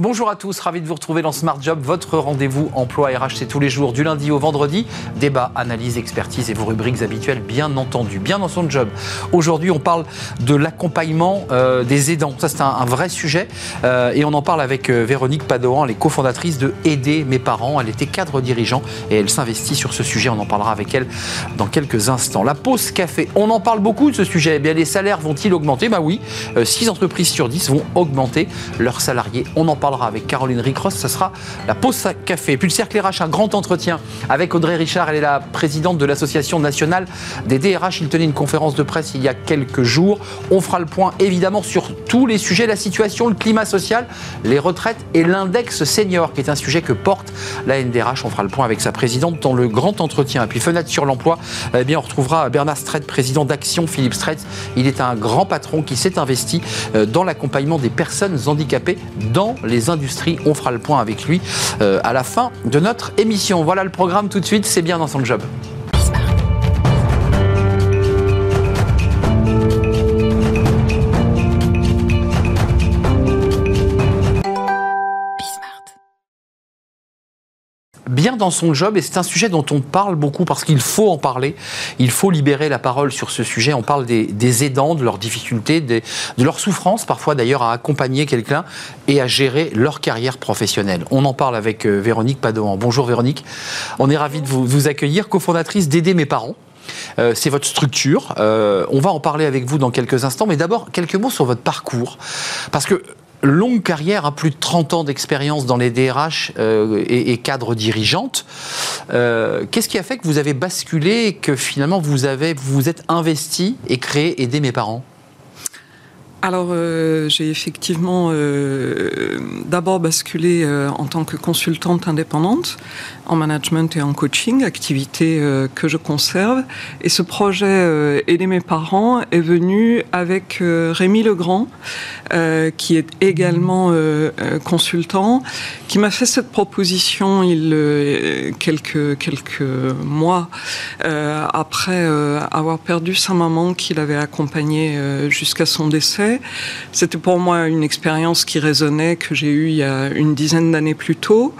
Bonjour à tous, ravi de vous retrouver dans Smart Job, votre rendez-vous emploi RH, c'est tous les jours du lundi au vendredi. Débat, analyse, expertise et vos rubriques habituelles, bien entendu, bien dans son job. Aujourd'hui, on parle de l'accompagnement euh, des aidants. Ça, c'est un, vrai sujet euh, et on en parle avec euh, Véronique Padoan, elle est cofondatrice de Aider mes parents. Elle était cadre dirigeant et elle s'investit sur ce sujet. On en parlera avec elle dans quelques instants. La pause café, on en parle beaucoup de ce sujet. Eh bien, les salaires vont-ils augmenter? Bah oui, 6 entreprises sur 10 vont augmenter leurs salariés. On en parle avec Caroline Ricross. Ce sera la pause café. puis le cercle RH, un grand entretien avec Audrey Richard. Elle est la présidente de l'Association nationale des DRH. Il tenait une conférence de presse il y a quelques jours. On fera le point évidemment sur tous les sujets, la situation, le climat social, les retraites et l'index senior, qui est un sujet que porte la NDRH. On fera le point avec sa présidente dans le grand entretien. Et puis fenêtre sur l'emploi, eh bien on retrouvera Bernard Strait, président d'Action Philippe Strait. Il est un grand patron qui s'est investi euh, dans l'accompagnement des personnes handicapées dans les industries. On fera le point avec lui euh, à la fin de notre émission. Voilà le programme tout de suite, c'est bien dans son job. Dans son job et c'est un sujet dont on parle beaucoup parce qu'il faut en parler. Il faut libérer la parole sur ce sujet. On parle des, aidants, de leurs difficultés, de leurs souffrances, parfois d'ailleurs à accompagner quelqu'un et à gérer leur carrière professionnelle. On en parle avec euh, Véronique Padoan. Bonjour Véronique. On est ravi de vous, accueillir, cofondatrice d'Aider mes parents. Euh, c'est votre structure. Euh, on va en parler avec vous dans quelques instants, mais d'abord quelques mots sur votre parcours. Parce que longue carrière, à hein, plus de 30 ans d'expérience dans les DRH euh, et, cadres dirigeantes. Euh, qu'est-ce qui a fait que vous avez basculé et que finalement vous avez vous êtes investi et créé Aider mes parents? Alors, euh, j'ai effectivement d'abord basculé en tant que consultante indépendante en management et en coaching, activité que je conserve. Et ce projet Aider mes parents est venu avec Rémi Legrand, qui est également consultant, qui m'a fait cette proposition il quelques quelques mois après avoir perdu sa maman qu'il avait accompagnée jusqu'à son décès. C'était pour moi une expérience qui résonnait, que j'ai eue il y a une dizaine d'années plus tôt.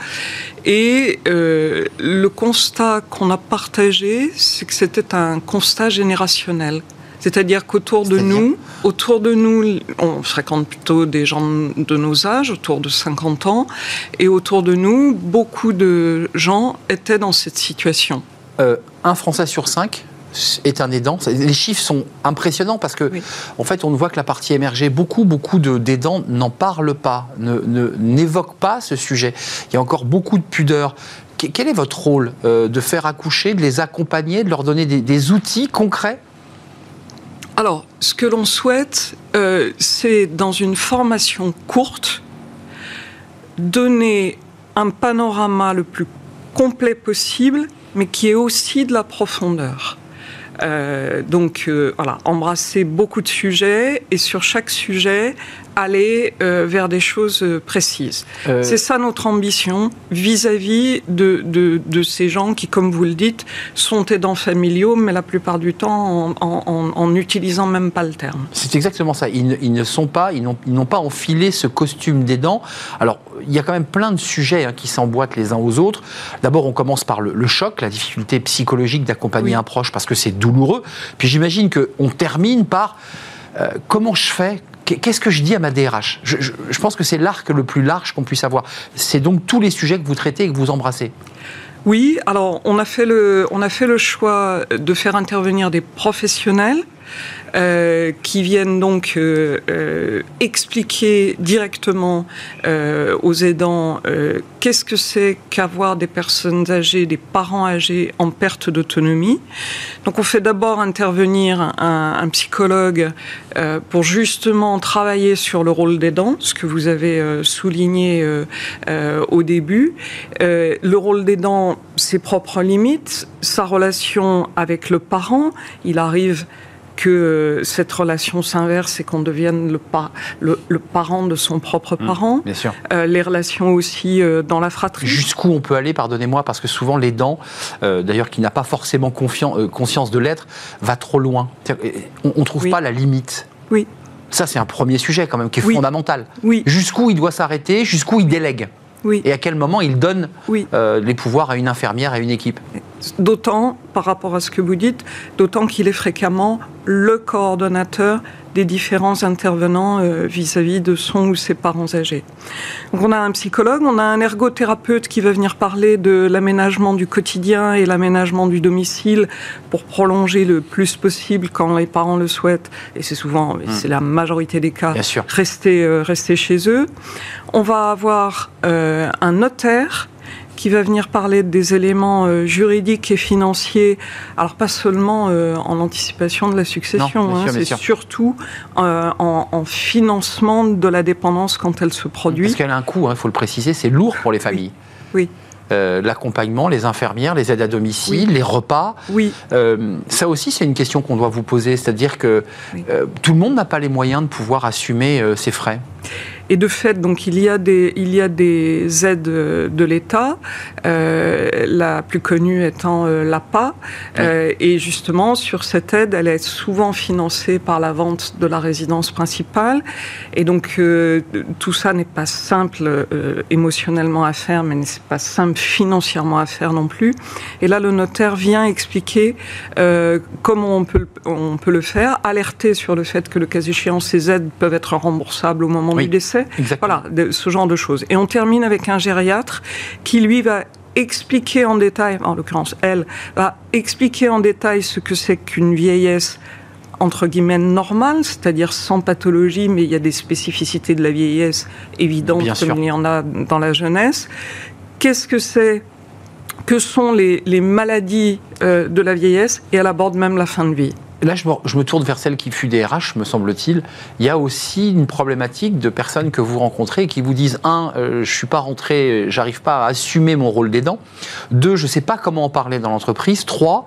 Et euh, le constat qu'on a partagé, c'est que c'était un constat générationnel. C'est-à-dire qu'autour de nous, autour de nous, on fréquente plutôt des gens de nos âges, autour de 50 ans, et autour de nous, beaucoup de gens étaient dans cette situation. Euh, un Français sur cinq est un aidant. Les chiffres sont impressionnants parce que, en fait, on voit que la partie émergée, beaucoup, beaucoup d'aidants n'en parlent pas, n'évoquent ne, pas ce sujet. Il y a encore beaucoup de pudeur. Quel est votre rôle euh, de faire accoucher, de les accompagner, de leur donner des, outils concrets? Alors, ce que l'on souhaite, euh, c'est dans une formation courte, donner un panorama le plus complet possible, mais qui est aussi de la profondeur. Euh, donc euh, voilà, embrasser beaucoup de sujets et sur chaque sujet aller euh, vers des choses précises. C'est ça notre ambition vis-à-vis de, de, ces gens qui, comme vous le dites, sont aidants familiaux, mais la plupart du temps en n'utilisant même pas le terme. C'est exactement ça. Ils, ils, ne sont pas, ils n'ont pas enfilé ce costume d'aidant. Alors, il y a quand même plein de sujets hein, qui s'emboîtent les uns aux autres. D'abord, on commence par le, choc, la difficulté psychologique d'accompagner un proche parce que c'est douloureux. Puis j'imagine qu'on termine par euh, comment je fais Qu'est-ce que je dis à ma DRH je, pense que c'est l'arc le plus large qu'on puisse avoir. C'est donc tous les sujets que vous traitez et que vous embrassez. Oui, alors on a fait le, on a fait le choix de faire intervenir des professionnels euh, qui viennent donc euh, euh, expliquer directement aux aidants qu'est-ce que c'est qu'avoir des personnes âgées, des parents âgés en perte d'autonomie. Donc on fait d'abord intervenir un, psychologue pour justement travailler sur le rôle d'aidant, ce que vous avez souligné au début. le rôle d'aidant, ses propres limites, sa relation avec le parent, il arrive que cette relation s'inverse et qu'on devienne le, le, parent de son propre mmh, parent. bien sûr. Euh, les relations aussi euh, dans la fratrie. Jusqu'où on peut aller, pardonnez-moi, parce que souvent l'aidant, euh, d'ailleurs qui n'a pas forcément conscience de l'être, va trop loin. On ne trouve pas la limite. Oui. Ça, c'est un premier sujet quand même qui est fondamental. Oui. Jusqu'où il doit s'arrêter, jusqu'où il délègue. Oui. Et à quel moment il donne oui. euh, les pouvoirs à une infirmière, à une équipe? D'autant, par rapport à ce que vous dites, d'autant qu'il est fréquemment le coordonnateur des différents intervenants euh, vis-à-vis de son ou ses parents âgés. Donc on a un psychologue, on a un ergothérapeute qui va venir parler de l'aménagement du quotidien et l'aménagement du domicile pour prolonger le plus possible quand les parents le souhaitent, et c'est souvent, mmh. c'est la majorité des cas, Rester, euh, rester chez eux. On va avoir euh, un notaire qui va venir parler des éléments euh, juridiques et financiers, alors pas seulement euh, en anticipation de la succession, hein, c'est surtout euh, en, financement de la dépendance quand elle se produit. Parce qu'elle a un coût, il hein, faut le préciser, c'est lourd pour les familles. oui. l'accompagnement, les infirmières, les aides à domicile, les repas. Oui. ça aussi, c'est une question qu'on doit vous poser. C'est-à-dire que tout le monde n'a pas les moyens de pouvoir assumer ces frais. Et de fait, donc il y a des, il y a des aides de l'État, euh, la plus connue étant euh, l'APA. Euh, et justement, sur cette aide, elle est souvent financée par la vente de la résidence principale. Et donc, euh, tout ça n'est pas simple euh, émotionnellement à faire, mais n'est pas simple financièrement à faire non plus. Et là, le notaire vient expliquer comment on peut, on peut le faire, alerter sur le fait que le cas échéant, ces aides peuvent être remboursables au moment du décès voilà, ce genre de choses. Et on termine avec un gériatre qui, lui, va expliquer en détail, en l'occurrence, elle, va expliquer en détail ce que c'est qu'une vieillesse entre guillemets normale, c'est-à-dire sans pathologie, mais il y a des spécificités de la vieillesse évidentes comme il y en a dans la jeunesse. Qu'est-ce que c'est Que sont les, maladies euh, de la vieillesse Et elle aborde même la fin de vie. Là, je me, tourne vers celle qui fut DRH, me semble-t-il. Il y a aussi une problématique de personnes que vous rencontrez qui vous disent un, euh, je suis pas rentré, j'arrive pas à assumer mon rôle d'aidant. Deux, je sais pas comment en parler dans l'entreprise. Trois,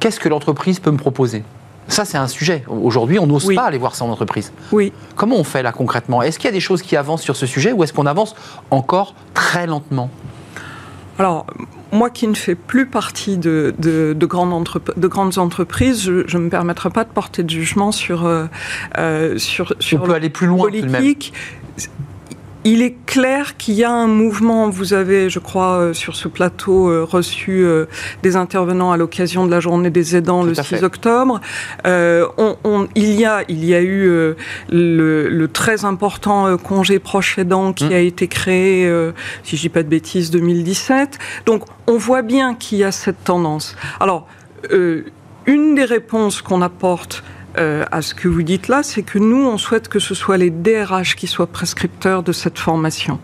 qu'est-ce que l'entreprise peut me proposer? Ça, c'est un sujet. Aujourd'hui, on n'ose pas aller voir ça en entreprise. Oui. Comment on fait là concrètement? Est-ce qu'il y a des choses qui avancent sur ce sujet ou est-ce qu'on avance encore très lentement? Alors, moi qui ne fais plus partie de, grandes, de grandes, entreprises, je ne me permettrai pas de porter de jugement sur, euh, euh, sur, sur On peut aller plus loin politique il est clair qu'il y a un mouvement. Vous avez, je crois, euh, sur ce plateau euh, reçu euh, des intervenants à l'occasion de la journée des aidants le 6 octobre. il, y a, il y a eu le, très important congé proche aidant qui mmh. a été créé, si je dis pas de bêtises, 2017. Donc, on voit bien qu'il y a cette tendance. Alors, une des réponses qu'on apporte euh, à ce que vous dites là, c'est que nous, on souhaite que ce soit les DRH qui soient prescripteurs de cette formation.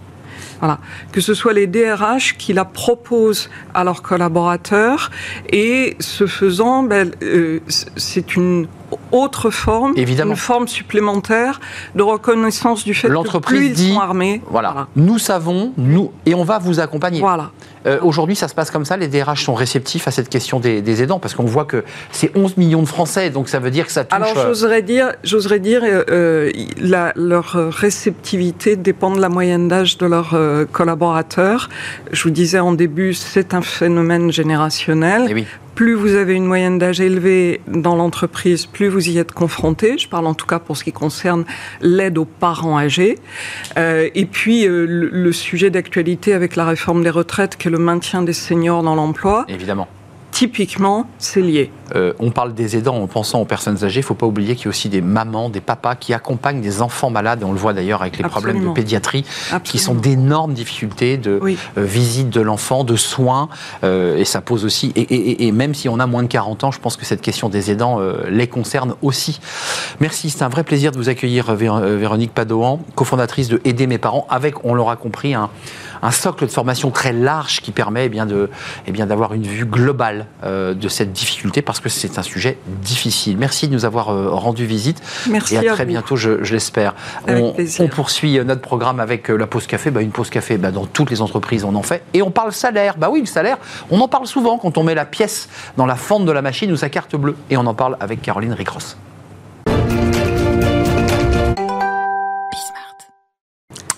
Voilà. Que ce soit les DRH qui la proposent à leurs collaborateurs et ce faisant, ben, euh, c'est une autre forme, Évidemment. une forme supplémentaire de reconnaissance du fait que plus ils dit, sont armés. Voilà. Nous savons, nous, et on va vous accompagner. Voilà. Euh, aujourd'hui, ça se passe comme ça. Les DRH sont réceptifs à cette question des, aidants parce qu'on voit que c'est 11 millions de Français, donc ça veut dire que ça touche. Alors euh, j'oserais dire, j'oserais dire, euh, leur réceptivité dépend de la moyenne d'âge de leurs collaborateurs. Je vous disais en début, c'est un phénomène générationnel. Eh oui plus vous avez une moyenne d'âge élevée dans l'entreprise, plus vous y êtes confronté. Je parle en tout cas pour ce qui concerne l'aide aux parents âgés. Euh, et puis euh, le, sujet d'actualité avec la réforme des retraites, qui est le maintien des seniors dans l'emploi. Évidemment typiquement, c'est lié. Euh, on parle des aidants en pensant aux personnes âgées. Il ne faut pas oublier qu'il y a aussi des mamans, des papas qui accompagnent des enfants malades. on le voit d'ailleurs avec les problèmes de pédiatrie, qui sont d'énormes difficultés de euh, visite de l'enfant, de soins. Euh, et ça pose aussi. Et, même si on a moins de 40 ans, je pense que cette question des aidants les concerne aussi. Merci. C'est un vrai plaisir de vous accueillir, Véronique Padoan, cofondatrice de Aider mes parents, avec, on l'aura compris, un, un socle de formation très large qui permet eh bien, de, eh bien, d'avoir une vue globale euh, de cette difficulté parce que c'est un sujet difficile. Merci de nous avoir euh, rendu visite. Merci et à, très bientôt, je, l'espère. On, poursuit euh, notre programme avec la pause café. Bah, une pause café, bah, dans toutes les entreprises, on en fait. Et on parle salaire. Bah oui, le salaire, on en parle souvent quand on met la pièce dans la fente de la machine ou sa carte bleue. Et on en parle avec Caroline Ricross.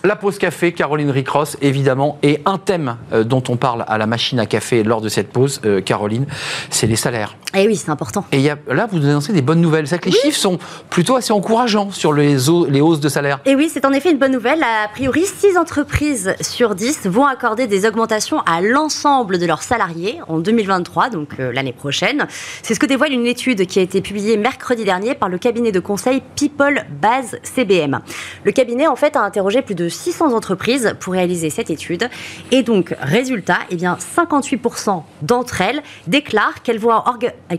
La pause café, Caroline Ricross, évidemment, et un thème euh, dont on parle à la machine à café lors de cette pause, euh, Caroline, c'est les salaires. Et eh oui, c'est important. Et y a, là, vous annoncez des bonnes nouvelles. C'est que les chiffres sont plutôt assez encourageants sur les, les hausses de salaire. Et eh oui, c'est en effet une bonne nouvelle. A priori, 6 entreprises sur 10 vont accorder des augmentations à l'ensemble de leurs salariés en 2023, donc euh, l'année prochaine. C'est ce que dévoile une étude qui a été publiée mercredi dernier par le cabinet de conseil People Base CBM. Le cabinet, en fait, a interrogé plus de 600 entreprises pour réaliser cette étude. Et donc, résultat, eh bien, 58% d'entre elles déclarent qu'elles vont,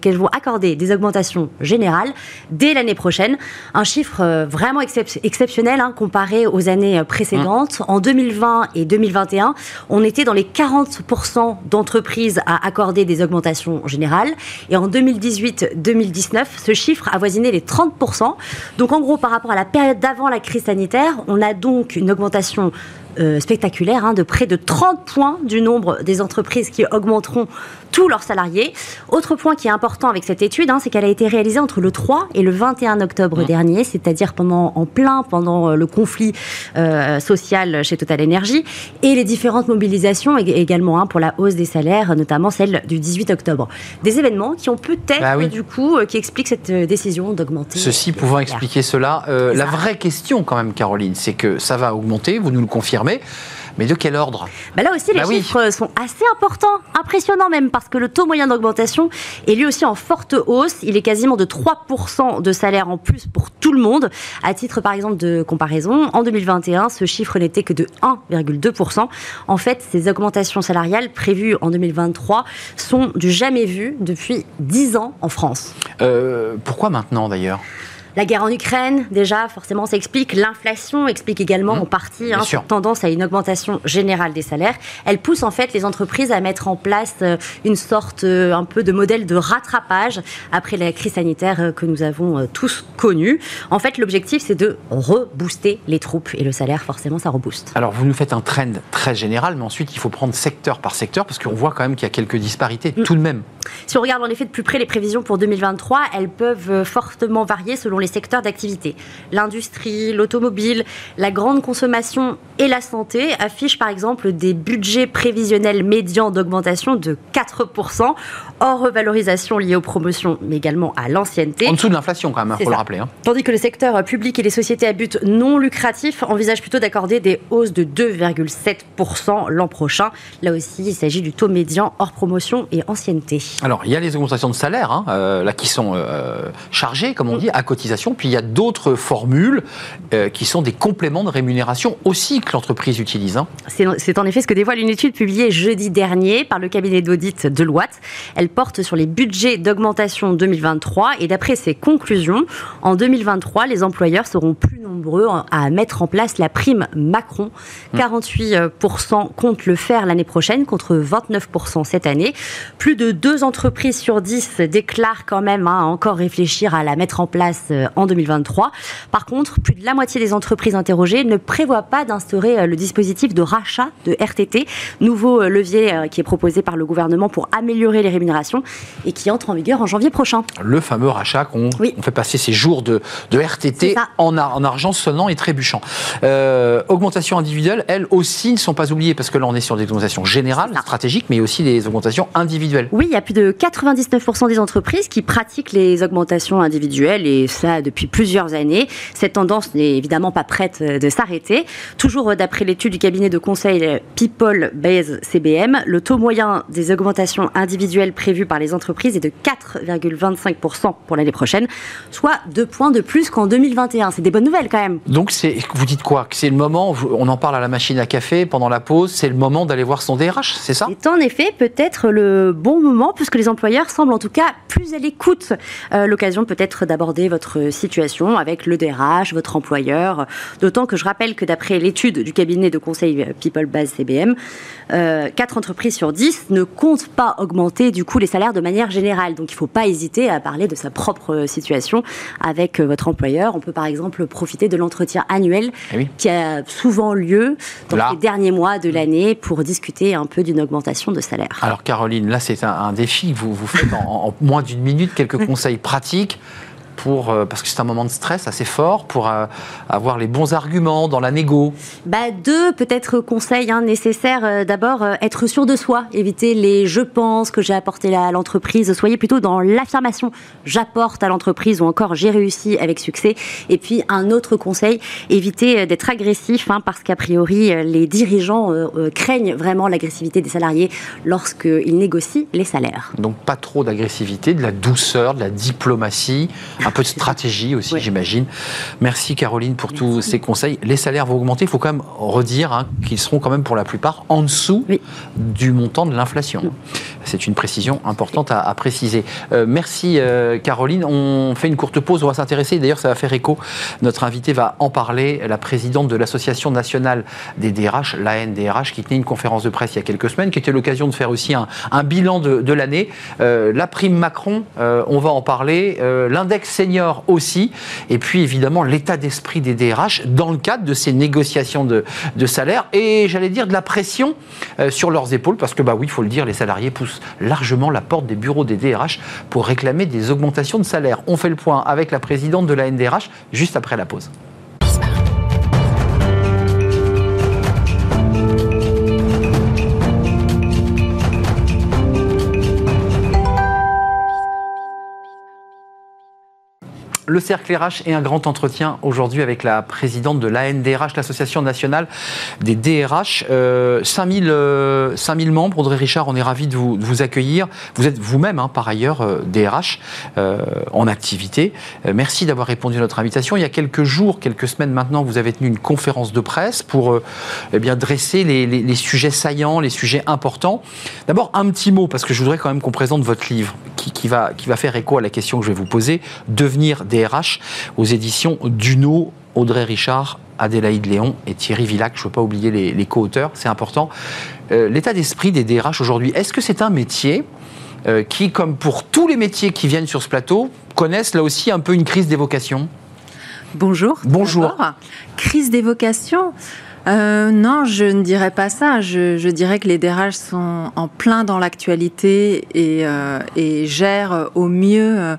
qu'elles vont accorder des augmentations générales dès l'année prochaine. Un chiffre euh, vraiment exceptionnel hein, comparé aux années euh, précédentes. Mmh. En 2020 et 2021, on était dans les 40% d'entreprises à accorder des augmentations générales. Et en 2018-2019, ce chiffre avoisinait les 30%. Donc en gros, par rapport à la période d'avant la crise sanitaire, on a donc une augmentation augmentation euh, spectaculaire, hein, de près de 30 points du nombre des entreprises qui augmenteront tous leurs salariés. Autre point qui est important avec cette étude, hein, c'est qu'elle a été réalisée entre le 3 et le 21 octobre mmh. dernier, c'est-à-dire pendant en plein pendant euh, le conflit euh, social chez Total Energy et les différentes mobilisations également hein, pour la hausse des salaires, notamment celle du 18 octobre. Des événements qui ont peut-être bah du coup qui expliquent cette décision d'augmenter. Ceci pouvant expliquer cela, la vraie question quand même, Caroline, c'est que ça va augmenter. Vous nous le confirmez mais de quel ordre? Bah Là aussi, les bah chiffres sont assez importants, impressionnants même, parce que le taux moyen d'augmentation est lui aussi en forte hausse. Il est quasiment de 3% de salaire en plus pour tout le monde. À titre, par exemple, de comparaison, en 2021, ce chiffre n'était que de 1,2%. En fait, ces augmentations salariales prévues en 2023 sont du jamais vu depuis 10 ans en France. Euh, pourquoi maintenant d'ailleurs? La guerre en Ukraine, déjà, forcément, ça explique. L'inflation explique également mmh. en partie hein, cette tendance à une augmentation générale des salaires. Elle pousse en fait les entreprises à mettre en place euh, une sorte euh, un peu de modèle de rattrapage après la crise sanitaire euh, que nous avons tous connue. En fait, l'objectif, c'est de rebooster les troupes et le salaire, forcément, ça rebooste. Alors, vous nous faites un trend très général, mais ensuite, il faut prendre secteur par secteur parce qu'on voit quand même qu'il y a quelques disparités mmh. tout de même. Si on regarde en effet de plus près les prévisions pour 2023, elles peuvent fortement varier selon les secteurs d'activité. L'industrie, l'automobile, la grande consommation et la santé affichent par exemple des budgets prévisionnels médians d'augmentation de 4%, hors revalorisation liée aux promotions, mais également à l'ancienneté. En dessous de l'inflation quand même, il faut le rappeler. Hein. Tandis que le secteur public et les sociétés à but non lucratif envisagent plutôt d'accorder des hausses de 2,7% l'an prochain. Là aussi, il s'agit du taux médian hors promotion et ancienneté. Alors, il y a les augmentations de salaire, hein, euh, là, qui sont euh, chargées, comme on dit, à cotisation puis il y a d'autres formules euh, qui sont des compléments de rémunération aussi que l'entreprise utilise. Hein. C'est en effet ce que dévoile une étude publiée jeudi dernier par le cabinet d'audit Deloitte. Elle porte sur les budgets d'augmentation 2023 et d'après ses conclusions, en 2023, les employeurs seront plus nombreux à mettre en place la prime Macron. 48% mmh. comptent le faire l'année prochaine contre 29% cette année. Plus de deux entreprises sur 10 déclarent quand même à hein, encore réfléchir à la mettre en place euh, en 2023. Par contre, plus de la moitié des entreprises interrogées ne prévoient pas d'instaurer euh, le dispositif de rachat de RTT, nouveau euh, levier euh, qui est proposé par le gouvernement pour améliorer les rémunérations et qui entre en vigueur en janvier prochain. Le fameux rachat qu'on fait passer ces jours de, de RTT en, en, argent sonnant et trébuchant. augmentation individuelle, elles aussi ne sont pas oubliées parce que là on est sur des augmentations générales, stratégiques, mais aussi des augmentations individuelles. Oui, il y a plus de 99% des entreprises qui pratiquent les augmentations individuelles et ça depuis plusieurs années. Cette tendance n'est évidemment pas prête euh, de s'arrêter. Toujours euh, d'après l'étude du cabinet de conseil euh, People Base CBM, le taux moyen des augmentations individuelles prévues par les entreprises est de 4,25% pour l'année prochaine, soit deux points de plus qu'en 2021. C'est des bonnes nouvelles quand même. Donc vous dites quoi? Que c'est le moment, on en parle à la machine à café pendant la pause, c'est le moment d'aller voir son DRH, c'est ça? C'est en effet peut-être le bon moment puisque les employeurs semblent en tout cas plus à l'écoute. L'occasion peut-être d'aborder votre situation avec le DRH, votre employeur. D'autant que je rappelle que d'après l'étude du cabinet de conseil People Base CBM, euh, 4 entreprises sur 10 ne comptent pas augmenter du coup les salaires de manière générale. Donc il ne faut pas hésiter à parler de sa propre situation avec euh, votre employeur. On peut par exemple profiter de l'entretien annuel eh qui a souvent lieu dans les derniers mois de l'année pour discuter un peu d'une augmentation de salaire. Alors Caroline, là c'est un, défi que vous, vous faites en moins d'une minute, quelques conseils pratiques pour, euh, parce que c'est un moment de stress assez fort, pour euh, avoir les bons arguments dans la négo bah, Deux, peut-être, conseils hein, nécessaires. D'abord, être sûr de soi, éviter les je pense que j'ai apporté à l'entreprise. Soyez plutôt dans l'affirmation j'apporte à l'entreprise ou encore j'ai réussi avec succès. Et puis, un autre conseil, éviter d'être agressif, hein, parce qu'a priori, les dirigeants craignent vraiment l'agressivité des salariés lorsqu'ils négocient les salaires. Donc, pas trop d'agressivité, de la douceur, de la diplomatie, un peu de stratégie aussi, j'imagine. Merci Caroline pour tous ces conseils. Les salaires vont augmenter, il faut quand même redire hein, qu'ils seront quand même pour la plupart en dessous du montant de l'inflation. C'est une précision importante à, préciser. Euh, merci euh, Caroline. On fait une courte pause, on va s'intéresser. D'ailleurs, ça va faire écho. Notre invité va en parler, la présidente de l'Association nationale des DRH, l'ANDRH, qui tenait une conférence de presse il y a quelques semaines, qui était l'occasion de faire aussi un, bilan de, l'année. Euh, la prime Macron, on va en parler. L'index senior aussi. Et puis évidemment, l'état d'esprit des DRH dans le cadre de ces négociations de, salaire et j'allais dire de la pression sur leurs épaules, parce que bah oui, il faut le dire, les salariés poussent largement la porte des bureaux des DRH pour réclamer des augmentations de salaire. On fait le point avec la présidente de la NDRH juste après la pause. Le cercle RH et un grand entretien aujourd'hui avec la présidente de l'ANDRH, l'Association nationale des DRH. 5000, euh, 5000 euh, membres, Audrey Richard, on est ravi de vous, accueillir. Vous êtes vous-même, hein, par ailleurs, DRH euh, en activité. merci d'avoir répondu à notre invitation. Il y a quelques jours, quelques semaines maintenant, vous avez tenu une conférence de presse pour eh bien, dresser les, sujets saillants, les sujets importants. D'abord, un petit mot, parce que je voudrais quand même qu'on présente votre livre qui, qui, va, qui va faire écho à la question que je vais vous poser. Devenir DRH aux éditions Duno, Audrey Richard, Adélaïde Léon et Thierry Villac. Je ne veux pas oublier les, co-auteurs, c'est important. Euh, l'état d'esprit des DRH aujourd'hui, est-ce que c'est un métier euh, qui, comme pour tous les métiers qui viennent sur ce plateau, connaissent là aussi un peu une crise d'évocation? Bonjour. Bonjour. Crise d'évocation euh, non, je ne dirais pas ça. Je, dirais que les DRH sont en plein dans l'actualité et, et, gèrent au mieux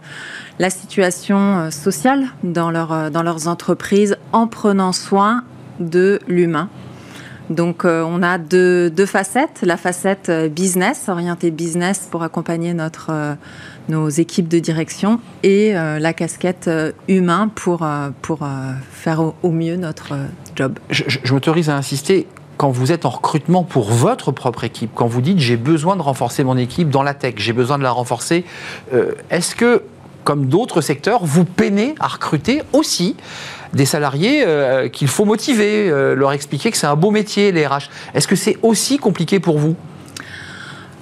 la situation euh, sociale dans, leur, euh, dans leurs entreprises en prenant soin de l'humain. Donc euh, on a deux, deux, facettes, la facette business, orientée business pour accompagner notre, nos équipes de direction et la casquette humain pour, pour faire au, mieux notre Je, m'autorise à insister, quand vous êtes en recrutement pour votre propre équipe, quand vous dites j'ai besoin de renforcer mon équipe dans la tech, j'ai besoin de la renforcer, est-ce que comme d'autres secteurs, vous peinez à recruter aussi des salariés euh, qu'il faut motiver, euh, leur expliquer que c'est un beau métier, les RH. Est-ce que c'est aussi compliqué pour vous?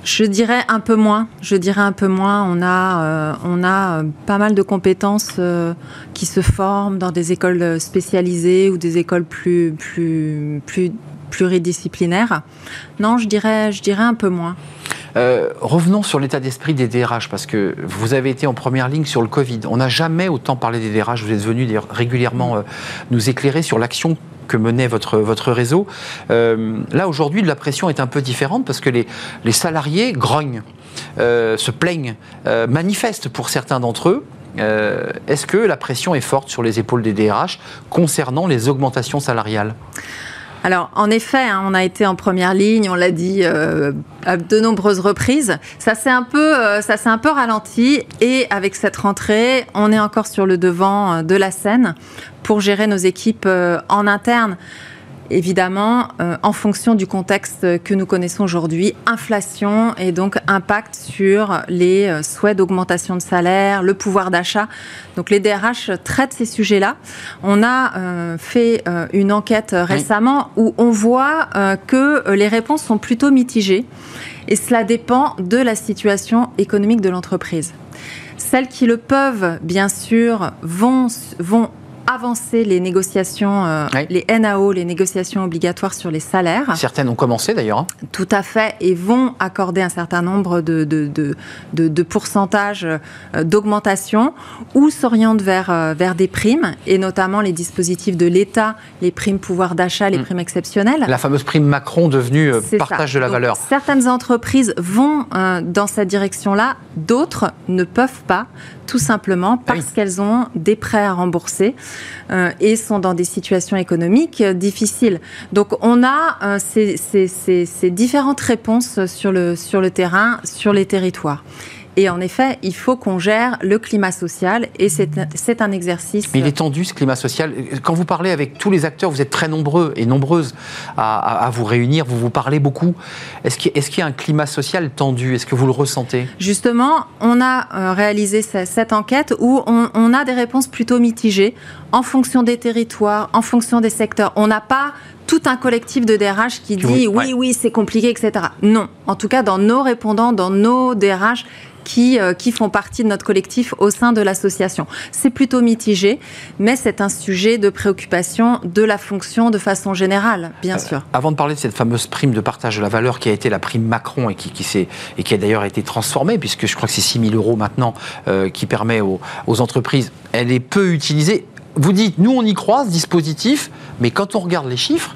Je dirais un peu moins. Je dirais un peu moins. On a, euh, on a pas mal de compétences qui se forment dans des écoles spécialisées ou des écoles plus, plus, plus pluridisciplinaires. Non, je dirais, je dirais un peu moins. Euh, revenons sur l'état d'esprit des DRH, parce que vous avez été en première ligne sur le Covid. On n'a jamais autant parlé des DRH. Vous êtes venu régulièrement euh, nous éclairer sur l'action que menait votre, réseau. Euh, là, aujourd'hui, la pression est un peu différente parce que les, les salariés grognent, se plaignent, manifestent pour certains d'entre eux. Est-ce que la pression est forte sur les épaules des DRH concernant les augmentations salariales? Alors, en effet, hein, on a été en première ligne, on l'a dit euh, à de nombreuses reprises. Ça s'est un peu, euh, un peu ralenti, et avec cette rentrée, on est encore sur le devant euh, de la scène pour gérer nos équipes en interne évidemment, euh, en fonction du contexte que nous connaissons aujourd'hui, inflation et donc impact sur les euh, souhaits d'augmentation de salaire, le pouvoir d'achat. Donc les DRH traitent ces sujets-là. On a euh, fait une enquête récemment où on voit que les réponses sont plutôt mitigées et cela dépend de la situation économique de l'entreprise. Celles qui le peuvent, bien sûr, vont, vont avancer les négociations, euh, Oui. les NAO, les négociations obligatoires sur les salaires. Certaines ont commencé d'ailleurs. hein. Tout à fait, et vont accorder un certain nombre de, de, de, de- de pourcentages euh, d'augmentation ou s'orientent vers, euh, vers des primes, et notamment les dispositifs de l'État, les primes pouvoir d'achat, les Mm. primes exceptionnelles. La fameuse prime Macron devenue partage ça. de la Donc, valeur. Certaines entreprises vont euh, dans cette direction-là, d'autres ne peuvent pas, tout simplement parce Ah oui. qu'elles ont des prêts à rembourser euh, et sont dans des situations économiques euh, difficiles. Donc on a euh, ces, différentes réponses sur le terrain, sur les territoires. Et en effet, il faut qu'on gère le climat social et c'est un- exercice. Mais il est tendu ce climat social. Quand vous parlez avec tous les acteurs, vous êtes très nombreux et nombreuses à, à- à vous réunir, vous vous parlez beaucoup. Est-ce qu'il y a un climat social tendu? Est-ce que vous le ressentez? Justement, on a euh, réalisé ce- cette enquête où on, on a des réponses plutôt mitigées en fonction des territoires, en fonction des secteurs. On n'a pas tout un collectif de DRH qui dit oui, ouais. oui, c'est compliqué, etc. Non. En tout cas, dans nos répondants, dans nos DRH, qui, euh, qui font partie de notre collectif au sein de l'association. C'est plutôt mitigé, mais c'est un sujet de préoccupation de la fonction de façon générale, bien sûr. Avant de parler de cette fameuse prime de partage de la valeur qui a été la prime Macron et qui, qui, s'est- et qui a d'ailleurs été transformée, puisque je crois que c'est 6 000 euros maintenant euh, qui permet aux, aux entreprises, elle est peu utilisée. Vous dites, nous on y croit, ce dispositif, mais quand on regarde les chiffres,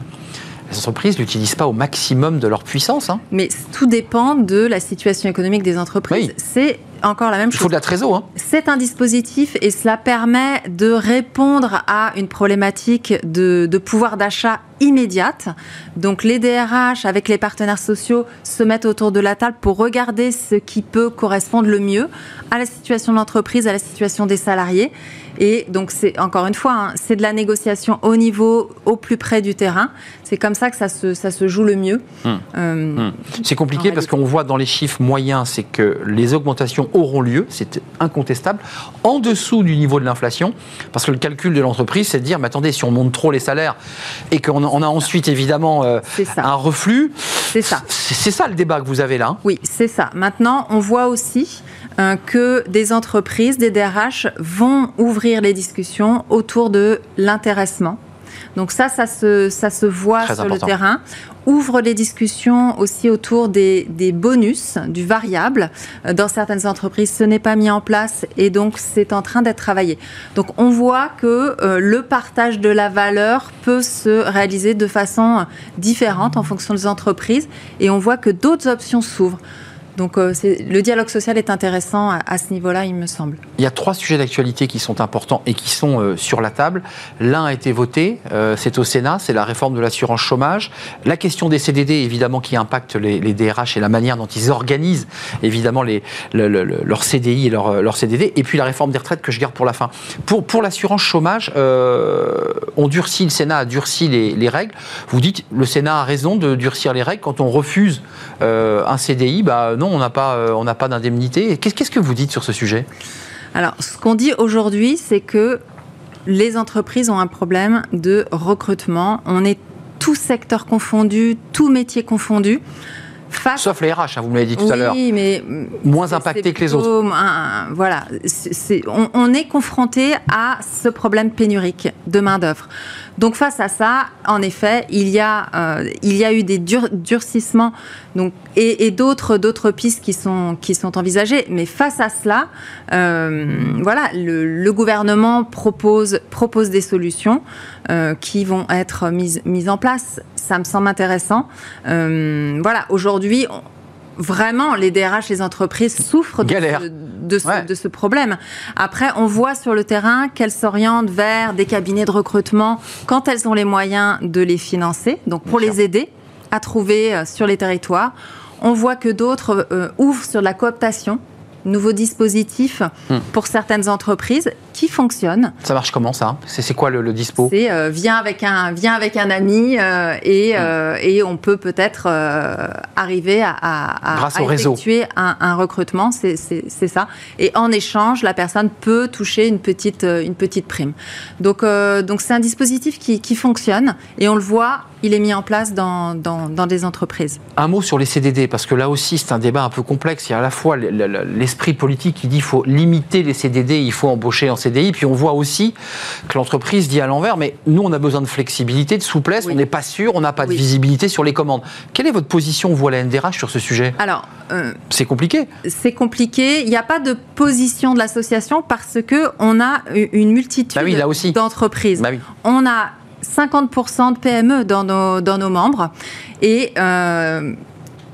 les entreprises l'utilisent pas au maximum de leur puissance. hein. Mais tout dépend de la situation économique des entreprises. Oui. C'est encore la même Il chose. faut de la trésor. hein. C'est un dispositif et cela permet de répondre à une problématique de, de pouvoir d'achat immédiate. Donc les DRH avec les partenaires sociaux se mettent autour de la table pour regarder ce qui peut correspondre le mieux à la situation de l'entreprise, à la situation des salariés. Et donc c'est encore une fois, hein, c'est de la négociation au niveau, au plus près du terrain. C'est comme ça que ça se, ça se joue le mieux. Hum. Euh, Hum. C'est compliqué parce qu'on voit dans les chiffres moyens, c'est que les augmentations auront lieu, c'est incontestable, en dessous du niveau de l'inflation, parce que le calcul de l'entreprise, c'est de dire, mais attendez, si on monte trop les salaires et qu'on a- on a ensuite évidemment euh, un reflux, C'est ça. c'est c'est ça le débat que vous avez là. hein. Oui, c'est ça. Maintenant, on voit aussi euh, que des entreprises, des DRH vont ouvrir les discussions autour de l'intéressement. Donc ça, ça se, ça se voit Très sur important. le terrain. Ouvre les discussions aussi autour des, des bonus, du variable. Dans certaines entreprises, ce n'est pas mis en place et donc c'est en train d'être travaillé. Donc on voit que euh, le partage de la valeur peut se réaliser de façon différente en fonction des entreprises et on voit que d'autres options s'ouvrent. Donc euh, le dialogue social est intéressant à, ce niveau-là, il me semble. Il y a trois sujets d'actualité qui sont importants et qui sont euh, sur la table. L'un a été voté, euh, c'est au Sénat, c'est la réforme de l'assurance chômage. La question des CDD, évidemment, qui impacte les, les DRH et la manière dont ils organisent, évidemment, les, le- le- le- leur CDI et leur, CDD. Et puis la réforme des retraites que je garde pour la fin. Pour, l'assurance chômage, on durcit, le Sénat a durci les, les règles. Vous dites, le Sénat a raison de durcir les règles. Quand on refuse un CDI, bah, non, on n'a pas, euh, on n'a pas d'indemnité. Qu'est-ce qu'est-ce que vous dites sur ce sujet? Alors, ce qu'on dit aujourd'hui, c'est que les entreprises ont un problème de recrutement. On est tous secteurs confondus, tous métiers confondus. Face Sauf les RH, hein, vous me l'avez dit tout à l'heure. Oui, mais Moins impactés que les autres. un- voilà, C'est- on, on est confronté à ce problème pénurique de main d'œuvre. Donc face à ça, en effet, il y a, euh, il y a eu des dur- durcissements donc, et, et d'autres, pistes qui sont, qui sont envisagées. Mais face à cela, euh, voilà, le, gouvernement propose, propose des solutions euh, qui vont être mises, mises en place. Ça me semble intéressant. Voilà, aujourd'hui, vraiment, les DRH, les entreprises souffrent de ce, de, ce, Ouais. de ce problème. Après, on voit sur le terrain qu'elles s'orientent vers des cabinets de recrutement quand elles ont les moyens de les financer, donc pour Bien les aider à trouver euh, sur les territoires. On voit que d'autres euh, ouvrent sur la cooptation, nouveaux dispositifs Hmm. pour certaines entreprises qui fonctionnent. Ça marche comment ça? C'est c'est quoi le, le dispo? C'est euh, viens avec un viens avec un ami euh, et, Hmm. euh, et on peut peut-être arriver à, Grâce à au réseau. effectuer un, un recrutement, c'est ça. Et en échange, la personne peut toucher une petite une petite prime. Donc donc c'est un dispositif qui, qui fonctionne et on le voit. Il est mis en place dans, dans, dans des entreprises. Un mot sur les CDD, parce que là aussi c'est un débat un peu complexe. Il y a à la fois l'esprit politique qui dit qu'il faut limiter les CDD, il faut embaucher en CDI, puis on voit aussi que l'entreprise dit à l'envers, mais nous on a besoin de flexibilité, de souplesse, on n'est pas sûr, on n'a pas de visibilité sur les commandes. Quelle est votre position, vous, à la NDRH, sur ce sujet? Alors, euh, c'est compliqué. C'est compliqué. Il n'y a pas de position de l'association parce que on a une multitude bah d'entreprises. Bah on a 50% de PME dans nos, dans nos membres et euh,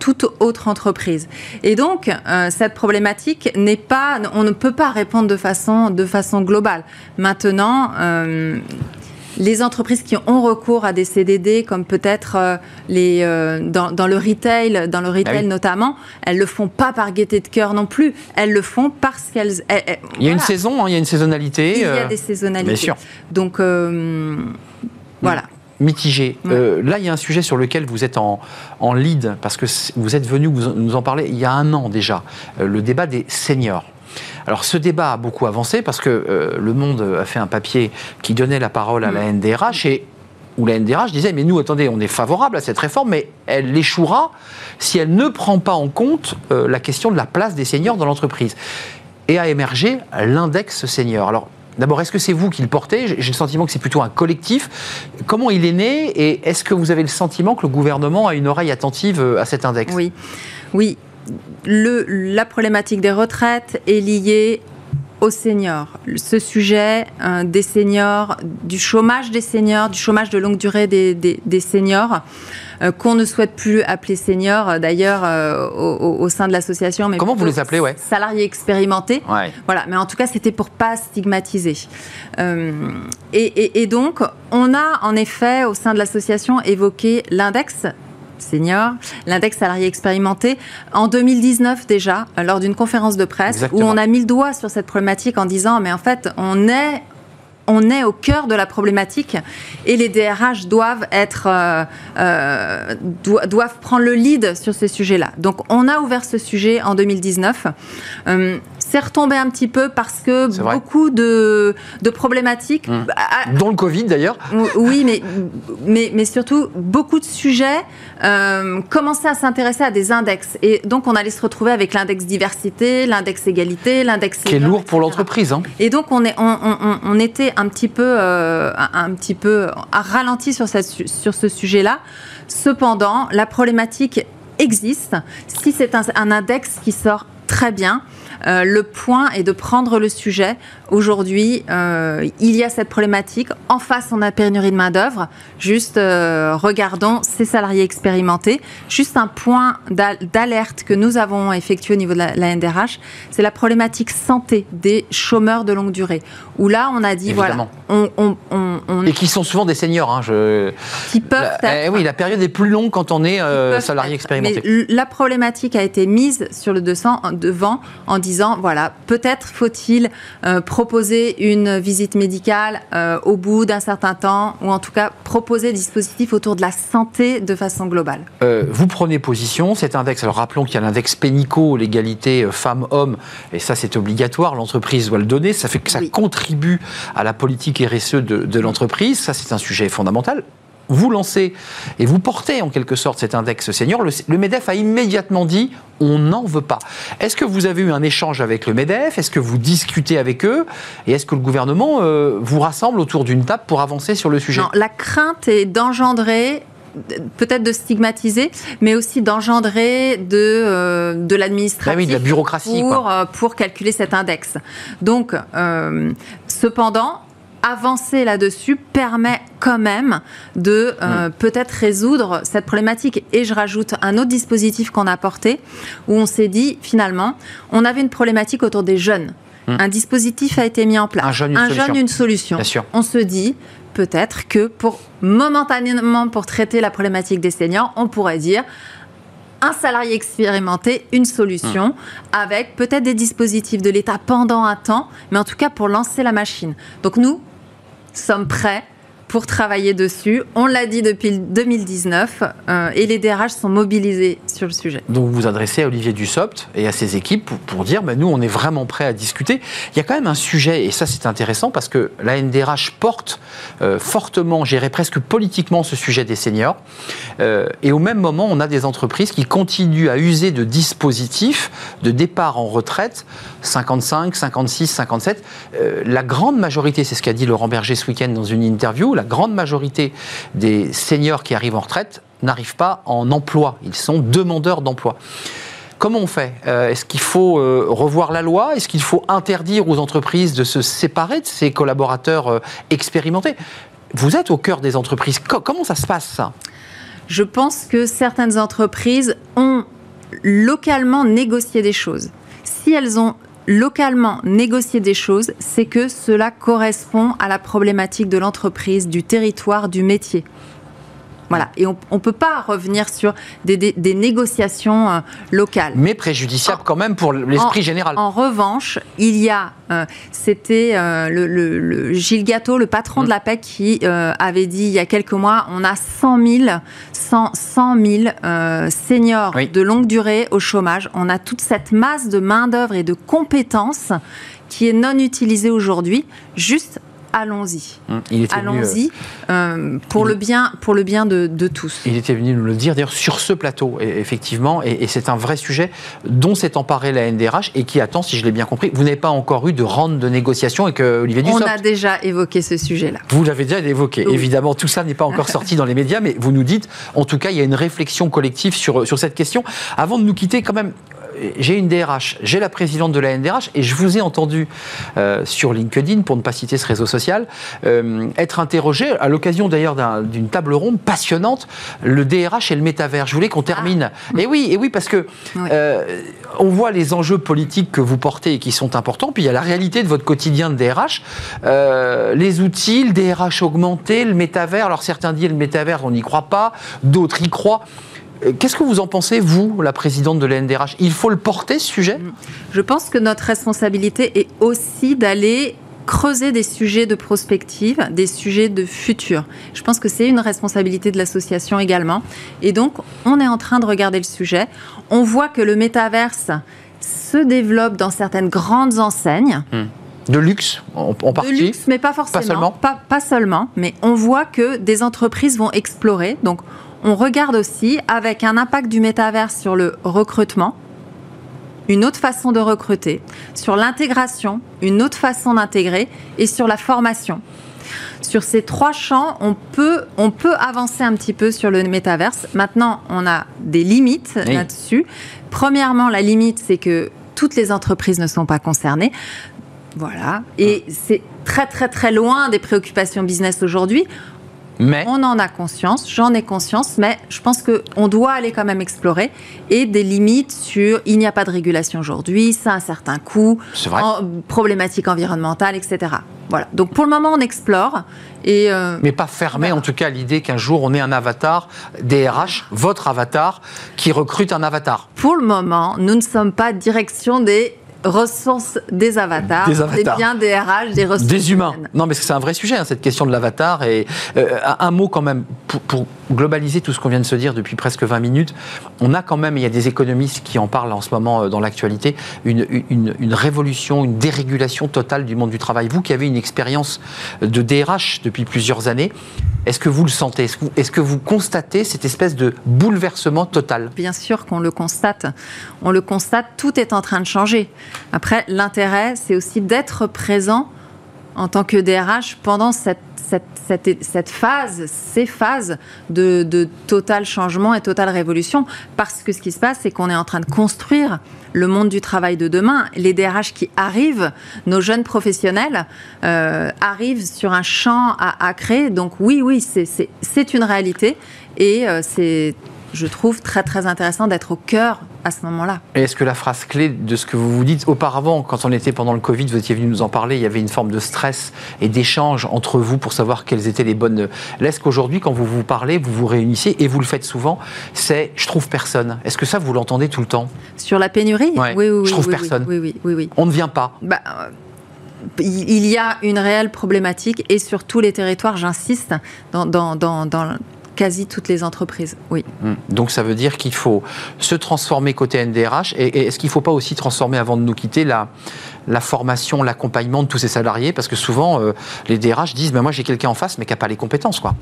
toute autre entreprise. Et donc, euh, cette problématique n'est pas, on ne peut pas répondre de façon, de façon globale. Maintenant, euh, les entreprises qui ont recours à des CDD, comme peut-être euh, les dans, dans, le retail, dans le ah retail notamment, elles le font pas par gaieté de cœur non plus. Elles le font parce qu'elles. il y a une saison, hein, il y a une saisonnalité. Il y a des saisonnalités. Bien sûr. Donc voilà mitigé. Euh, là, il y a un sujet sur lequel vous êtes en, lead, parce que vous êtes venu nous en parler il y a un an déjà, euh, le débat des seniors. Alors ce débat a beaucoup avancé parce que euh, Le Monde a fait un papier qui donnait la parole à la NDRH et où la NDRH disait mais nous attendez on est favorable à cette réforme mais elle échouera si elle ne prend pas en compte la question de la place des seniors dans l'entreprise. Et a émergé l'index senior. Alors D'abord, est-ce que c'est vous qui le portez J'ai le sentiment que c'est plutôt un collectif. Comment il est né et est-ce que vous avez le sentiment que le gouvernement a une oreille attentive euh, à cet index? Oui, la problématique des retraites est liée aux seniors. Ce sujet euh, des seniors, du chômage des seniors, du chômage de longue durée des, seniors, qu'on ne souhaite plus appeler seniors, euh, d'ailleurs, au, sein de l'association. Mais Comment vous les appelez, ouais Salariés expérimentés. Voilà, mais en tout cas, c'était pour pas stigmatiser. Et, et donc, on a en effet, au sein de l'association, évoqué l'index senior, l'index salarié expérimenté, en 2019 déjà, lors d'une conférence de presse, où on a mis le doigt sur cette problématique en disant, mais en fait, on est on est au cœur de la problématique et les DRH doivent être euh, euh, doivent prendre le lead sur ces sujets-là. Donc on a ouvert ce sujet en 2019 c'est retombé un petit peu parce que beaucoup de, de problématiques. Mmh. Dont le Covid d'ailleurs. Oui, mais, mais, mais surtout, beaucoup de sujets euh, commençaient à s'intéresser à des index. Et donc, on allait se retrouver avec l'index diversité, l'index égalité, l'index. Qui est lourd pour l'entreprise. Hein. Et donc, on, est, on, on, on était un petit peu, euh, un, petit peu ralenti sur, cette, sur ce sujet-là. Cependant, la problématique existe. Si c'est un, un index qui sort très bien, le point est de prendre le sujet. Aujourd'hui, euh, il y a cette problématique. En face, on a pénurie de main-d'œuvre. Juste, euh, regardons ces salariés expérimentés. Juste un point d'alerte que nous avons effectué au niveau de la, NDRH, c'est la problématique santé des chômeurs de longue durée. Où là, on a dit, voilà. Et qui sont souvent des seniors. Hein, je... Qui peuvent. Eh oui, la période est plus longue quand on est salarié expérimenté. Mais la problématique a été mise sur le devant en disant voilà, peut-être faut-il euh, proposer une visite médicale euh, au bout d'un certain temps, ou en tout cas proposer des dispositifs autour de la santé de façon globale. Euh, vous prenez position, cet index, alors rappelons qu'il y a l'index Pénico, l'égalité femmes-hommes, et ça c'est obligatoire, l'entreprise doit le donner, ça fait que ça contribue à la politique RSE de, de l'entreprise, ça c'est un sujet fondamental vous lancez et vous portez en quelque sorte cet index senior, le, MEDEF a immédiatement dit on n'en veut pas. Est-ce que vous avez eu un échange avec le MEDEF? Est-ce que vous discutez avec eux? Et est-ce que le gouvernement euh, vous rassemble autour d'une table pour avancer sur le sujet? La crainte est d'engendrer peut-être de stigmatiser, mais aussi d'engendrer de, euh, de l'administration. Ah oui, de la bureaucratie. Pour, euh, pour calculer cet index. Donc, cependant, avancer là-dessus permet quand même de euh, peut-être résoudre cette problématique. Et je rajoute un autre dispositif qu'on a apporté, où on s'est dit, finalement, on avait une problématique autour des jeunes. Mm. Un dispositif a été mis en place. Un jeune, une solution. Jeune, une solution. Bien sûr. On se dit, peut-être que pour momentanément, pour traiter la problématique des seniors, on pourrait dire un salarié expérimenté, une solution, mm. avec peut-être des dispositifs de l'État pendant un temps, mais en tout cas pour lancer la machine. Donc nous, sommes prêts pour travailler dessus. On l'a dit depuis 2019 euh, et les DRH sont mobilisés sur le sujet. Donc vous vous adressez à Olivier Dussopt et à ses équipes pour, dire mais nous on est vraiment prêts à discuter. Il y a quand même un sujet et ça c'est intéressant parce que la NDRH porte euh, fortement, j'irais presque politiquement ce sujet des seniors euh, et au même moment on a des entreprises qui continuent à user de dispositifs de départ en retraite 55, 56, 57. la grande majorité, c'est ce qu'a dit Laurent Berger ce week-end dans une interview, la grande majorité des seniors qui arrivent en retraite n'arrivent pas en emploi. Ils sont demandeurs d'emploi. Comment on fait? Euh, Est-ce qu'il faut euh, revoir la loi? Est-ce qu'il faut interdire aux entreprises de se séparer de ces collaborateurs euh, expérimentés? Vous êtes au cœur des entreprises. comment ça se passe ça? Je pense que certaines entreprises ont localement négocié des choses. Si elles ont localement négocier des choses, c'est que cela correspond à la problématique de l'entreprise, du territoire, du métier. Voilà. Et on ne peut pas revenir sur des, négociations euh, locales. Mais préjudiciable quand même pour l'esprit général. En revanche, il y a, euh, c'était euh, le, Gilles Gâteau, le patron de mm. la PEC, qui avait dit il y a quelques mois, on a 100 000, 100, seniors de longue durée au chômage. On a toute cette masse de main-d'œuvre et de compétences qui est non utilisée aujourd'hui, juste allons-y. Hum, allons-y euh, pour, le bien, pour le bien de, tous. Il était venu nous le dire, d'ailleurs, sur ce plateau, effectivement, et, c'est un vrai sujet dont s'est emparé la NDRH et qui attend, si je l'ai bien compris, vous n'avez pas encore eu de rente de négociation et que Olivier Dussopt... On a déjà évoqué ce sujet-là. Vous l'avez déjà évoqué. Évidemment, tout ça n'est pas encore sorti dans les médias, mais vous nous dites, en tout cas, il y a une réflexion collective sur, sur cette question. Avant de nous quitter, quand même, j'ai une DRH, j'ai la présidente de la NDRH, et je vous ai entendu euh, sur LinkedIn, pour ne pas citer ce réseau social, euh, être interrogé, à l'occasion d'ailleurs d'une table ronde passionnante, le DRH et le métavers. Je voulais qu'on termine. Ah. Et oui, et oui, parce que euh, on voit les enjeux politiques que vous portez et qui sont importants, puis il y a la réalité de votre quotidien de DRH, les outils, le DRH augmenté, le métavers. Alors certains disent le métavers, on n'y croit pas, d'autres y croient. Euh, qu'est-ce que vous en pensez, vous, la présidente de l'NDRH Il faut le porter, ce sujet? Je pense que notre responsabilité est aussi d'aller creuser des sujets de prospective, des sujets de futur. Je pense que c'est une responsabilité de l'association également. Et donc, on est en train de regarder le sujet. On voit que le métaverse se développe dans certaines grandes enseignes. Hmm. De luxe, en, partie. De luxe, mais pas forcément. Pas seulement. Pas, pas seulement. Mais on voit que des entreprises vont explorer. Donc, on regarde aussi avec un impact du métaverse sur le recrutement, une autre façon de recruter, sur l'intégration, une autre façon d'intégrer, et sur la formation. Sur ces trois champs, on peut, on peut avancer un petit peu sur le métaverse. Maintenant, on a des limites là-dessus. Premièrement, la limite, c'est que toutes les entreprises ne sont pas concernées. Voilà. Et c'est très, très, très loin des préoccupations business aujourd'hui. Mais... On en a conscience, j'en ai conscience, mais je pense qu'on doit aller quand même explorer et des limites sur il n'y a pas de régulation aujourd'hui, ça a un certain coût, en, problématique environnementale, etc. Voilà. Donc pour le moment, on explore. Et euh, Mais pas fermé en tout cas l'idée qu'un jour on ait un avatar, DRH, votre avatar, qui recrute un avatar. Pour le moment, nous ne sommes pas direction des ressources des avatars, des, biens des RH, des ressources des humains. Non, mais c'est un vrai sujet hein, cette question de l'avatar. Et euh, un mot quand même pour, globaliser tout ce qu'on vient de se dire depuis presque 20 minutes. On a quand même, il y a des économistes qui en parlent en ce moment euh, dans l'actualité, une, une, révolution, une dérégulation totale du monde du travail. Vous qui avez une expérience de DRH depuis plusieurs années, est-ce que vous le sentez? Est-ce que, vous constatez cette espèce de bouleversement total? Bien sûr qu'on le constate. On le constate, tout est en train de changer. Après, l'intérêt, c'est aussi d'être présent en tant que DRH pendant cette phase, ces phases de, total changement et totale révolution. Parce que ce qui se passe, c'est qu'on est en train de construire le monde du travail de demain. Les DRH qui arrivent, nos jeunes professionnels, euh, arrivent sur un champ à, créer. Donc oui, oui, c'est une réalité. Et euh, c'est je trouve très très intéressant d'être au cœur à ce moment-là. Et est-ce que la phrase clé de ce que vous vous dites auparavant, quand on était pendant le Covid, vous étiez venu nous en parler, il y avait une forme de stress et d'échange entre vous pour savoir quelles étaient les bonnes. Est-ce qu'aujourd'hui, quand vous vous parlez, vous vous réunissez et vous le faites souvent, c'est je trouve personne. Est-ce que ça vous l'entendez tout le temps? Sur la pénurie? Oui, oui, oui. Je trouve oui, personne. Oui, oui, oui, oui, On ne vient pas. Bah, euh, il y a une réelle problématique et sur tous les territoires, j'insiste, dans, dans, dans, dans quasi toutes les entreprises, oui. Hum. Donc ça veut dire qu'il faut se transformer côté NDRH et, est-ce qu'il ne faut pas aussi transformer avant de nous quitter la, la formation, l'accompagnement de tous ces salariés? Parce que souvent, euh, les DRH disent, moi j'ai quelqu'un en face mais qui n'a pas les compétences. quoi.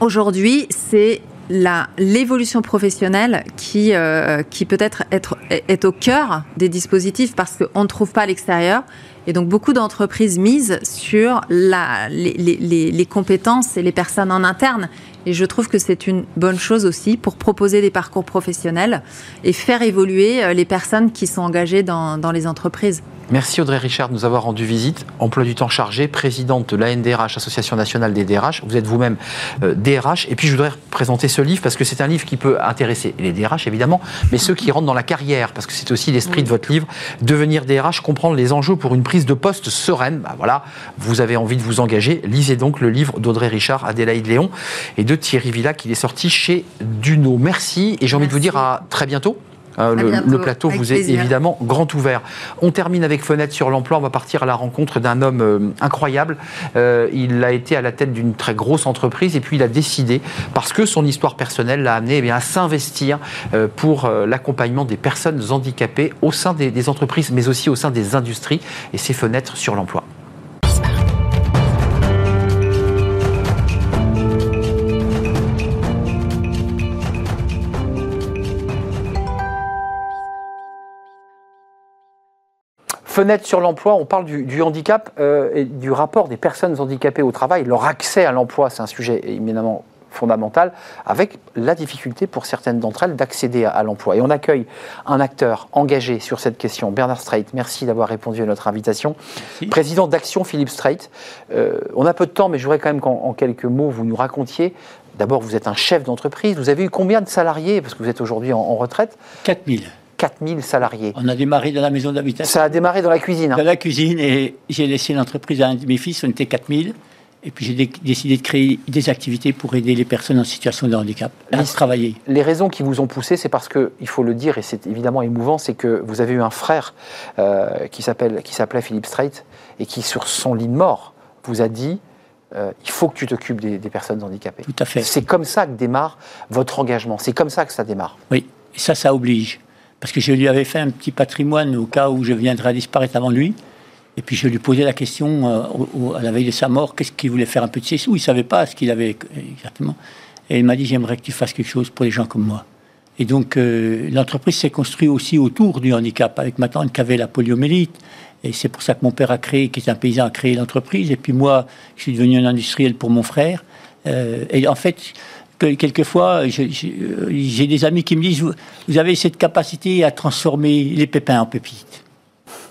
Aujourd'hui, c'est l'évolution professionnelle qui, euh, qui peut-être être, est au cœur des dispositifs parce qu'on ne trouve pas à l'extérieur. Et donc beaucoup d'entreprises misent sur la, les, les, les, compétences et les personnes en interne. Et je trouve que c'est une bonne chose aussi pour proposer des parcours professionnels et faire évoluer euh, les personnes qui sont engagées dans, dans les entreprises. Merci Audrey Richard de nous avoir rendu visite. Emploi du temps chargé, présidente de l'ANDRH, Association nationale des DRH. Vous êtes vous-même DRH. Et puis je voudrais présenter ce livre parce que c'est un livre qui peut intéresser les DRH évidemment, mais ceux qui rentrent dans la carrière, parce que c'est aussi l'esprit de votre livre. Devenir DRH, comprendre les enjeux pour une prise de poste sereine. Bah voilà, vous avez envie de vous engager. Lisez donc le livre d'Audrey Richard, Adélaïde Léon et de Thierry Villa qui est sorti chez Duno. Merci et j'ai envie de vous dire à très bientôt. Euh, le, plateau vous est évidemment grand ouvert. On termine avec Fenêtre sur l'emploi. On va partir à la rencontre d'un homme euh, incroyable. Euh, il a été à la tête d'une très grosse entreprise et puis il a décidé, parce que son histoire personnelle l'a amené eh à s'investir pour l'accompagnement des personnes handicapées au sein des, des entreprises, mais aussi au sein des industries. Et c'est Fenêtre sur l'emploi. Fenêtre sur l'emploi, on parle du, handicap euh, et du rapport des personnes handicapées au travail. Leur accès à l'emploi, c'est un sujet éminemment fondamental, avec la difficulté pour certaines d'entre elles d'accéder à, l'emploi. Et on accueille un acteur engagé sur cette question, Bernard Strait. Merci d'avoir répondu à notre invitation. Président d'Action Philippe Strait. Euh, on a peu de temps, mais je voudrais quand même qu'en quelques mots, vous nous racontiez. D'abord, vous êtes un chef d'entreprise. Vous avez eu combien de salariés Parce que vous êtes aujourd'hui en, en retraite? 4000. 4000 salariés. On a démarré dans la maison d'habitation. Ça a démarré dans la cuisine. Hein. Dans la cuisine, et j'ai laissé l'entreprise à un de mes fils, on était 4000. Et puis j'ai décidé de créer des activités pour aider les personnes en situation de handicap à se travailler. Les raisons qui vous ont poussé, c'est parce que, il faut le dire, et c'est évidemment émouvant, c'est que vous avez eu un frère euh, qui s'appelait Philippe Strait et qui, sur son lit de mort, vous a dit euh, il faut que tu t'occupes des, des, personnes handicapées. Tout à fait. C'est comme ça que démarre votre engagement. C'est comme ça que ça démarre. Oui, et ça, ça oblige parce que je lui avais fait un petit patrimoine au cas où je viendrais à disparaître avant lui. Et puis je lui posais la question euh, à la veille de sa mort, qu'est-ce qu'il voulait faire un peu de ses sous? Il savait pas ce qu'il avait exactement. Et il m'a dit, j'aimerais que tu fasses quelque chose pour les gens comme moi. Et donc euh, l'entreprise s'est construite aussi autour du handicap, avec ma tante qui avait la poliomélite. Et c'est pour ça que mon père a créé, qui est un paysan, a créé l'entreprise. Et puis moi, je suis devenu un industriel pour mon frère. Euh, et en fait, que quelquefois, j'ai des amis qui me disent, vous avez cette capacité à transformer les pépins en pépites.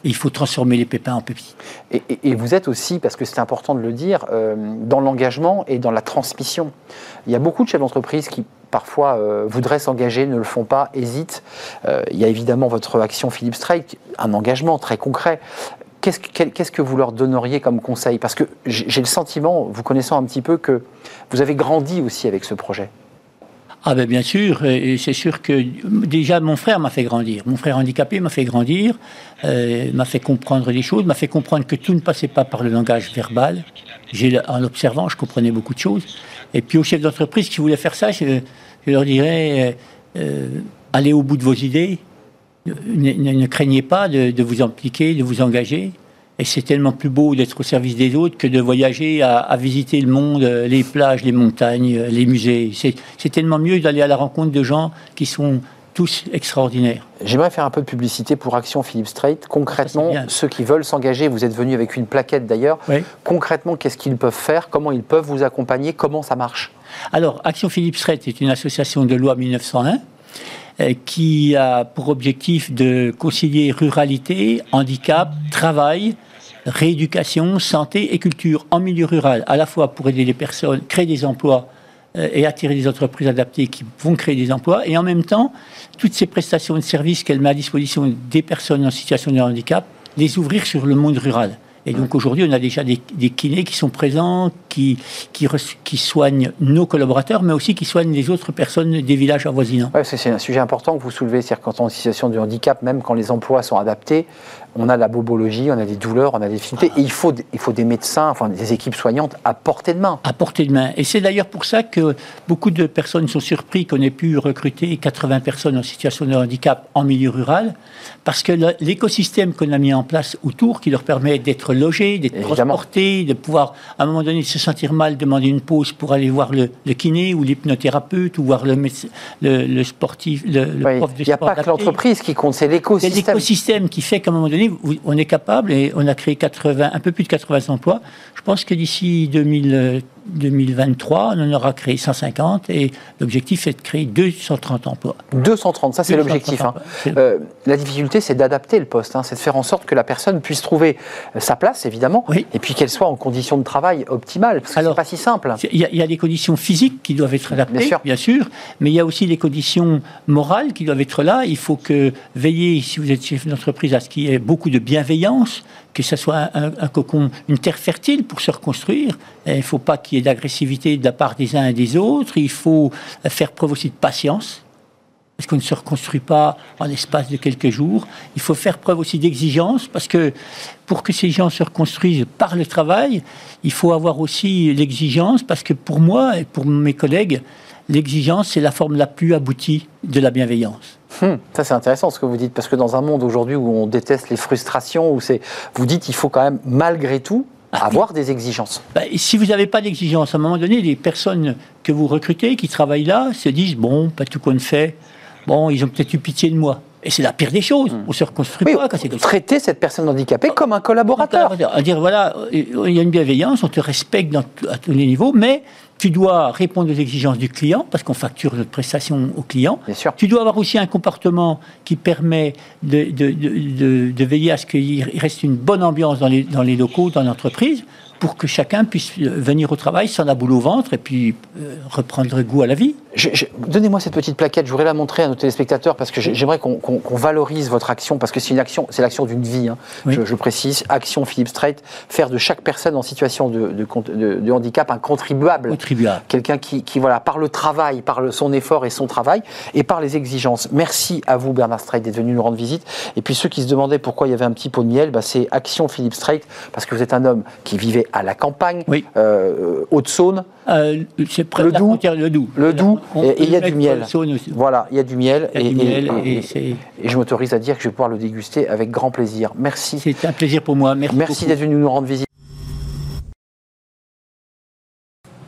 il faut transformer les pépins en pépites. Et, vous êtes aussi, parce que c'est important de le dire, euh, dans l'engagement et dans la transmission. Il y a beaucoup de chefs d'entreprise qui parfois euh, voudraient s'engager, ne le font pas, hésitent. Euh, il y a évidemment votre action Philippe Strike, un engagement très concret. Qu'est-ce que vous leur donneriez comme conseil? Parce que j'ai le sentiment, vous connaissant un petit peu, que vous avez grandi aussi avec ce projet. Ah ben bien sûr, c'est sûr que déjà mon frère m'a fait grandir. Mon frère handicapé m'a fait grandir, euh, m'a fait comprendre des choses, m'a fait comprendre que tout ne passait pas par le langage verbal. En l'observant, je comprenais beaucoup de choses. Et puis aux chefs d'entreprise qui voulaient faire ça, je, leur dirais, euh, euh, allez au bout de vos idées, ne, craignez pas de, vous impliquer, de vous engager. Et c'est tellement plus beau d'être au service des autres que de voyager à, visiter le monde, euh, les plages, les montagnes, euh, les musées. C'est tellement mieux d'aller à la rencontre de gens qui sont tous extraordinaires. J'aimerais faire un peu de publicité pour Action Philippe Strait. Concrètement, ceux qui veulent s'engager, vous êtes venu avec une plaquette d'ailleurs. Concrètement, qu'est-ce qu'ils peuvent faire? Comment ils peuvent vous accompagner? Comment ça marche? Alors, Action Philippe Strait est une association de loi 1901 euh, qui a pour objectif de concilier ruralité, handicap, travail, rééducation, santé et culture en milieu rural, à la fois pour aider les personnes, créer des emplois euh, et attirer des entreprises adaptées qui vont créer des emplois, et en même temps, toutes ces prestations de services qu'elle met à disposition des personnes en situation de handicap, les ouvrir sur le monde rural. Et donc aujourd'hui, on a déjà des, kinés qui sont présents, qui, qui, qui, soignent nos collaborateurs, mais aussi qui soignent les autres personnes des villages avoisinants. Ouais, c'est un sujet important que vous soulevez, c'est-à-dire quand on est en situation de handicap, même quand les emplois sont adaptés, on a la bobologie, on a des douleurs, on a des difficultés. Et il faut, il faut des médecins, enfin des équipes soignantes à portée de main. À portée de main. Et c'est d'ailleurs pour ça que beaucoup de personnes sont surpris qu'on ait pu recruter 80 personnes en situation de handicap en milieu rural, parce que l'écosystème qu'on a mis en place autour, qui leur permet d'être logés, d'être transportés, de pouvoir à un moment donné se sentir mal, demander une pause pour aller voir le, kiné ou l'hypnothérapeute ou voir le, le, sportif, le, prof de sport. Il n'y a pas que l'entreprise qui compte, c'est l'écosystème. C'est l'écosystème qui fait qu'à un moment donné, on est capable, et on a créé 80, un peu plus de 80 emplois. Je pense que d'ici 2000 2023, on en aura créé 150 et l'objectif est de créer 230 emplois. 230, ça c'est l'objectif. Hein. Euh, la difficulté, c'est d'adapter le poste, hein. c'est de faire en sorte que la personne puisse trouver euh, sa place, évidemment, et puis qu'elle soit en conditions de travail optimales, parce que c'est pas si simple. Il y, a des conditions physiques qui doivent être adaptées, bien sûr. bien sûr, mais il y a aussi les conditions morales qui doivent être là. Il faut que veiller, si vous êtes chef d'entreprise, à ce qu'il y ait beaucoup de bienveillance, que ce soit un, cocon, une terre fertile pour se reconstruire. il ne faut pas qu'il y ait d'agressivité de la part des uns et des autres. Il faut faire preuve aussi de patience. Parce qu'on ne se reconstruit pas en l'espace de quelques jours. Il faut faire preuve aussi d'exigence, parce que pour que ces gens se reconstruisent par le travail, il faut avoir aussi l'exigence, parce que pour moi et pour mes collègues, l'exigence, c'est la forme la plus aboutie de la bienveillance. Hmm, ça c'est intéressant ce que vous dites, parce que dans un monde aujourd'hui où on déteste les frustrations, où c'est, vous dites qu'il faut quand même malgré tout ah, avoir des exigences. Bah, si vous n'avez pas d'exigence, à un moment donné, les personnes que vous recrutez, qui travaillent là, se disent, bon, pas tout qu'on fait, bon, ils ont peut-être eu pitié de moi. Et c'est la pire des choses. Hmm. On se reconstruit pas quand c'est Traiter cette personne handicapée comme un collaborateur. À dire, voilà, il y a une bienveillance, on te respecte à tous les niveaux, mais tu dois répondre aux exigences du client, parce qu'on facture notre prestation au client. Bien sûr. Tu dois avoir aussi un comportement qui permet de, de, de, de veiller à ce qu'il reste une bonne ambiance dans les, dans les locaux, dans l'entreprise pour que chacun puisse venir au travail sans la boule au ventre et puis euh, reprendre goût à la vie. Donnez-moi cette petite plaquette, je voudrais la montrer à nos téléspectateurs parce que j'aimerais qu'on valorise votre action parce que c'est une action, c'est l'action d'une vie. Hein. Je, précise, action Philippe Strait, faire de chaque personne en situation de, de, handicap un contribuable, contribuable. quelqu'un qui, qui, voilà par le travail, par le, son effort et son travail et par les exigences. Merci à vous Bernard Strait d'être venu nous rendre visite. Et puis ceux qui se demandaient pourquoi il y avait un petit pot de miel, bah, c'est action Philippe Strait parce que vous êtes un homme qui vivait à la campagne, euh, Haute-Saône. Euh, c'est près le de la le Doubs. Le Doubs, et il y a du miel. Voilà, il y a du miel. et, et, je m'autorise à dire que je vais pouvoir le déguster avec grand plaisir. Merci. C'est un plaisir pour moi. Merci, Merci d'être venu nous rendre visite.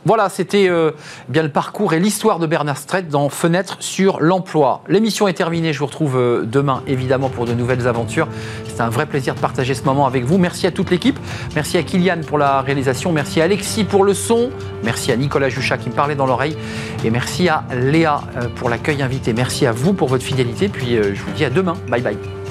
Voilà, c'était euh, bien le parcours et l'histoire de Bernard Strait dans Fenêtre sur l'emploi. L'émission est terminée, je vous retrouve euh, demain évidemment pour de nouvelles aventures. C'est un vrai plaisir de partager ce moment avec vous. Merci à toute l'équipe, merci à Kylian pour la réalisation, merci à Alexis pour le son, merci à Nicolas Juchat qui me parlait dans l'oreille et merci à Léa euh, pour l'accueil invité. Merci à vous pour votre fidélité, puis je vous dis à demain. Bye bye.